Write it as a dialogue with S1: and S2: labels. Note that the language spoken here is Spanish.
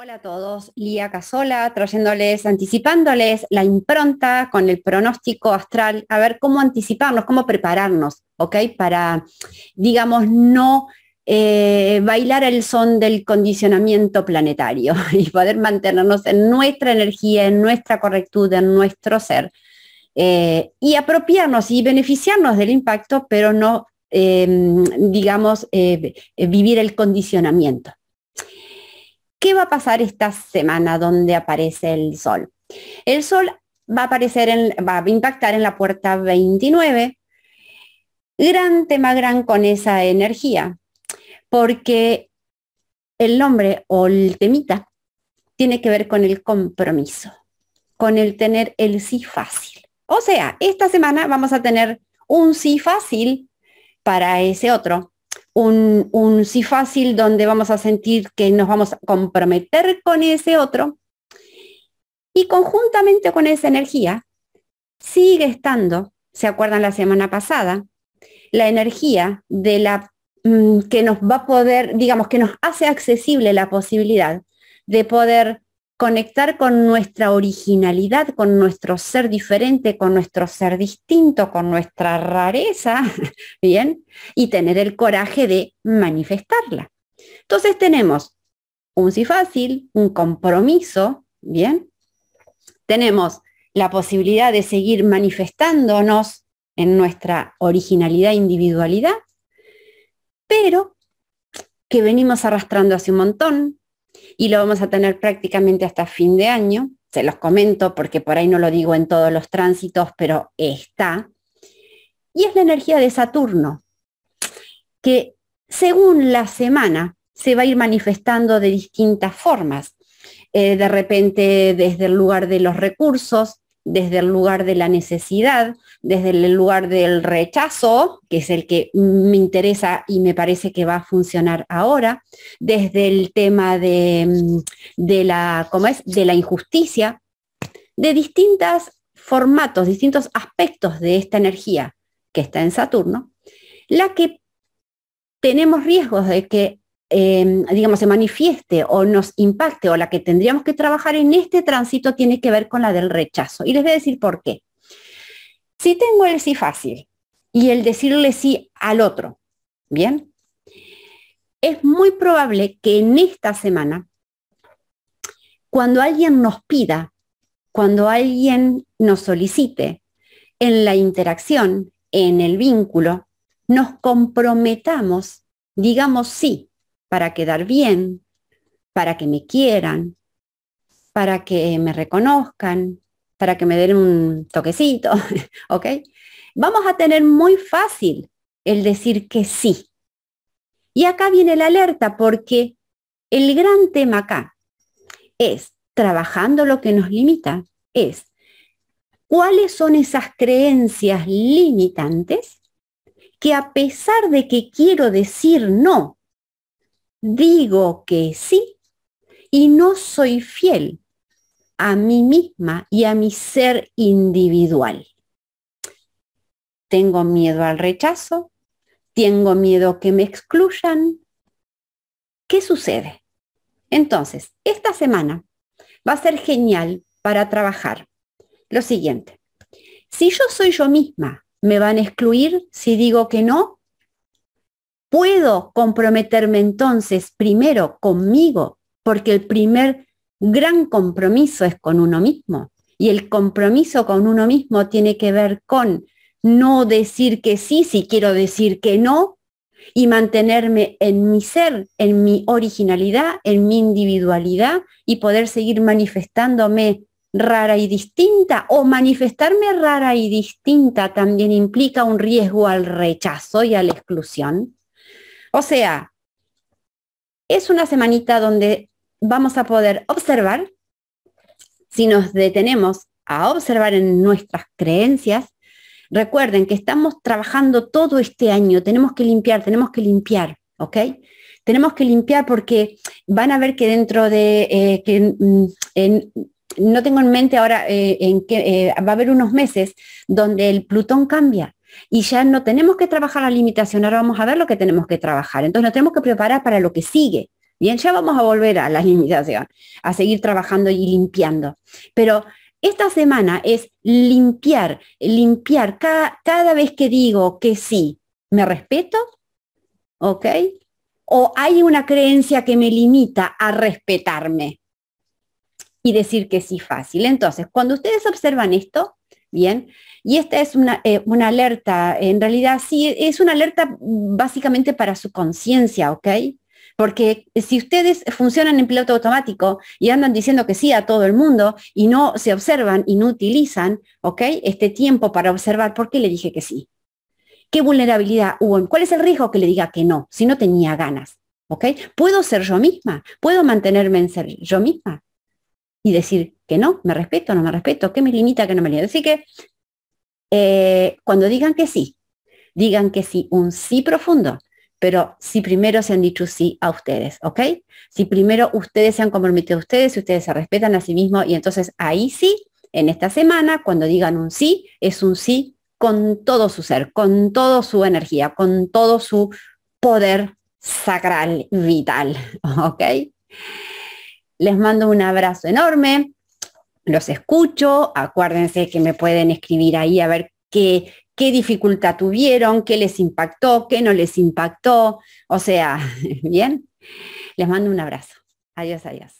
S1: Hola a todos, Lía Casola, trayéndoles, anticipándoles la impronta con el pronóstico astral, a ver cómo anticiparnos, cómo prepararnos, ¿ok? Para, digamos, no eh, bailar el son del condicionamiento planetario y poder mantenernos en nuestra energía, en nuestra correctud, en nuestro ser. Eh, y apropiarnos y beneficiarnos del impacto, pero no, em, digamos, eh, vivir el condicionamiento. ¿Qué va a pasar esta semana donde aparece el sol? El sol va a aparecer, en, va a impactar en la puerta 29. Gran tema gran con esa energía, porque el nombre o el temita tiene que ver con el compromiso, con el tener el sí fácil. O sea, esta semana vamos a tener un sí fácil para ese otro, un, sí fácil donde vamos a sentir que nos vamos a comprometer con ese otro y conjuntamente con esa energía sigue estando, ¿se acuerdan la semana pasada? La energía de la mm, que nos va a poder, digamos, que nos hace accesible la posibilidad de poder conectar con nuestra originalidad, con nuestro ser diferente, con nuestro ser distinto, con nuestra rareza, ¿bien? Y tener el coraje de manifestarla. Entonces tenemos un sí fácil, un compromiso, ¿bien? Tenemos la posibilidad de seguir manifestándonos en nuestra originalidad e individualidad, pero que venimos arrastrando hace un montón, y lo vamos a tener prácticamente hasta fin de año. Se los comento porque por ahí no lo digo en todos los tránsitos, pero está. Y es la energía de Saturno, que según la semana se va a ir manifestando de distintas formas. Eh, de repente desde el lugar de los recursos, desde el lugar de la necesidad, desde el lugar del rechazo, que es el que me interesa y me parece que va a funcionar ahora, desde el tema de, mm, de la, ¿cómo es? de la injusticia, de distintos formatos, distintos aspectos de esta energía que está en Saturno, la que tenemos riesgos de que Em, digamos, se manifieste o nos impacte o la que tendríamos que trabajar en este tránsito tiene que ver con la del rechazo. Y les voy a decir por qué. Si tengo el sí fácil y el decirle sí al otro, ¿bien? Es muy probable que en esta semana, cuando alguien nos pida, cuando alguien nos solicite en la interacción, en el vínculo, nos comprometamos, digamos sí, para quedar bien, para que me quieran, para que me reconozcan, para que me den un toquecito, ¿ok? Vamos a tener muy fácil el decir que sí. Y acá viene la alerta porque el gran tema acá es, trabajando lo que nos limita, es cuáles son esas creencias limitantes que a pesar de que quiero decir no digo que sí y no soy fiel a mí misma y a mi ser individual. Tengo miedo al rechazo, tengo miedo que me excluyan. ¿Qué sucede? Entonces, esta semana va a ser genial para trabajar lo siguiente. Si yo soy yo misma, ¿me van a excluir si digo que no? Puedo comprometerme entonces primero conmigo, porque el primer gran compromiso es con uno mismo. Y el compromiso con uno mismo tiene que ver con no decir que sí si quiero decir que no y mantenerme en mi ser, en mi originalidad, en mi individualidad y poder seguir manifestándome rara y distinta o manifestarme rara y distinta también implica un riesgo al rechazo y a la exclusión. O sea, es una semanita donde vamos a poder observar, si nos detenemos a observar en nuestras creencias, recuerden que estamos trabajando todo este año, tenemos que limpiar, tenemos que limpiar, ¿ok? Tenemos que limpiar porque van a ver que dentro de, eh, que, mm, no tengo en mente ahora eh, en que eh, va a haber unos meses donde el Plutón cambia y ya no tenemos que trabajar la limitación, ahora vamos a ver lo que tenemos que trabajar. Entonces nos tenemos que preparar para lo que sigue, Bien, ya vamos a volver a la limitación, a seguir trabajando y limpiando. Pero esta semana es limpiar, limpiar cada, cada vez que digo que sí, me respeto, ¿ok? O hay una creencia que me limita a respetarme y decir que sí fácil. Entonces, cuando ustedes observan esto, bien, y esta es una, eh, una alerta, en realidad sí, es una alerta básicamente para su conciencia, ¿ok? Porque si ustedes funcionan en piloto automático y andan diciendo que sí a todo el mundo y no se observan y no utilizan, ¿ok? Este tiempo para observar por qué le dije que sí. ¿Qué vulnerabilidad hubo? ¿Cuál es el riesgo que le diga que no si no tenía ganas? ¿Ok? ¿Puedo ser yo misma? ¿Puedo mantenerme en ser yo misma? Y decir que no, me respeto, no me respeto, ¿qué me limita, qué no me limita? Así que eh, cuando digan que sí, digan que sí, un sí profundo, pero si primero se han dicho sí a ustedes, ¿ok? Si primero ustedes se han comprometido a ustedes, si ustedes se respetan a sí mismos y entonces ahí sí, en esta semana, cuando digan un sí, es un sí con todo su ser, con toda su energía, con todo su poder sacral vital, ¿ok? Les mando un abrazo enorme, los escucho, acuérdense que me pueden escribir ahí a ver qué, qué dificultad tuvieron, qué les impactó, qué no les impactó. O sea, bien, les mando un abrazo. Adiós, adiós.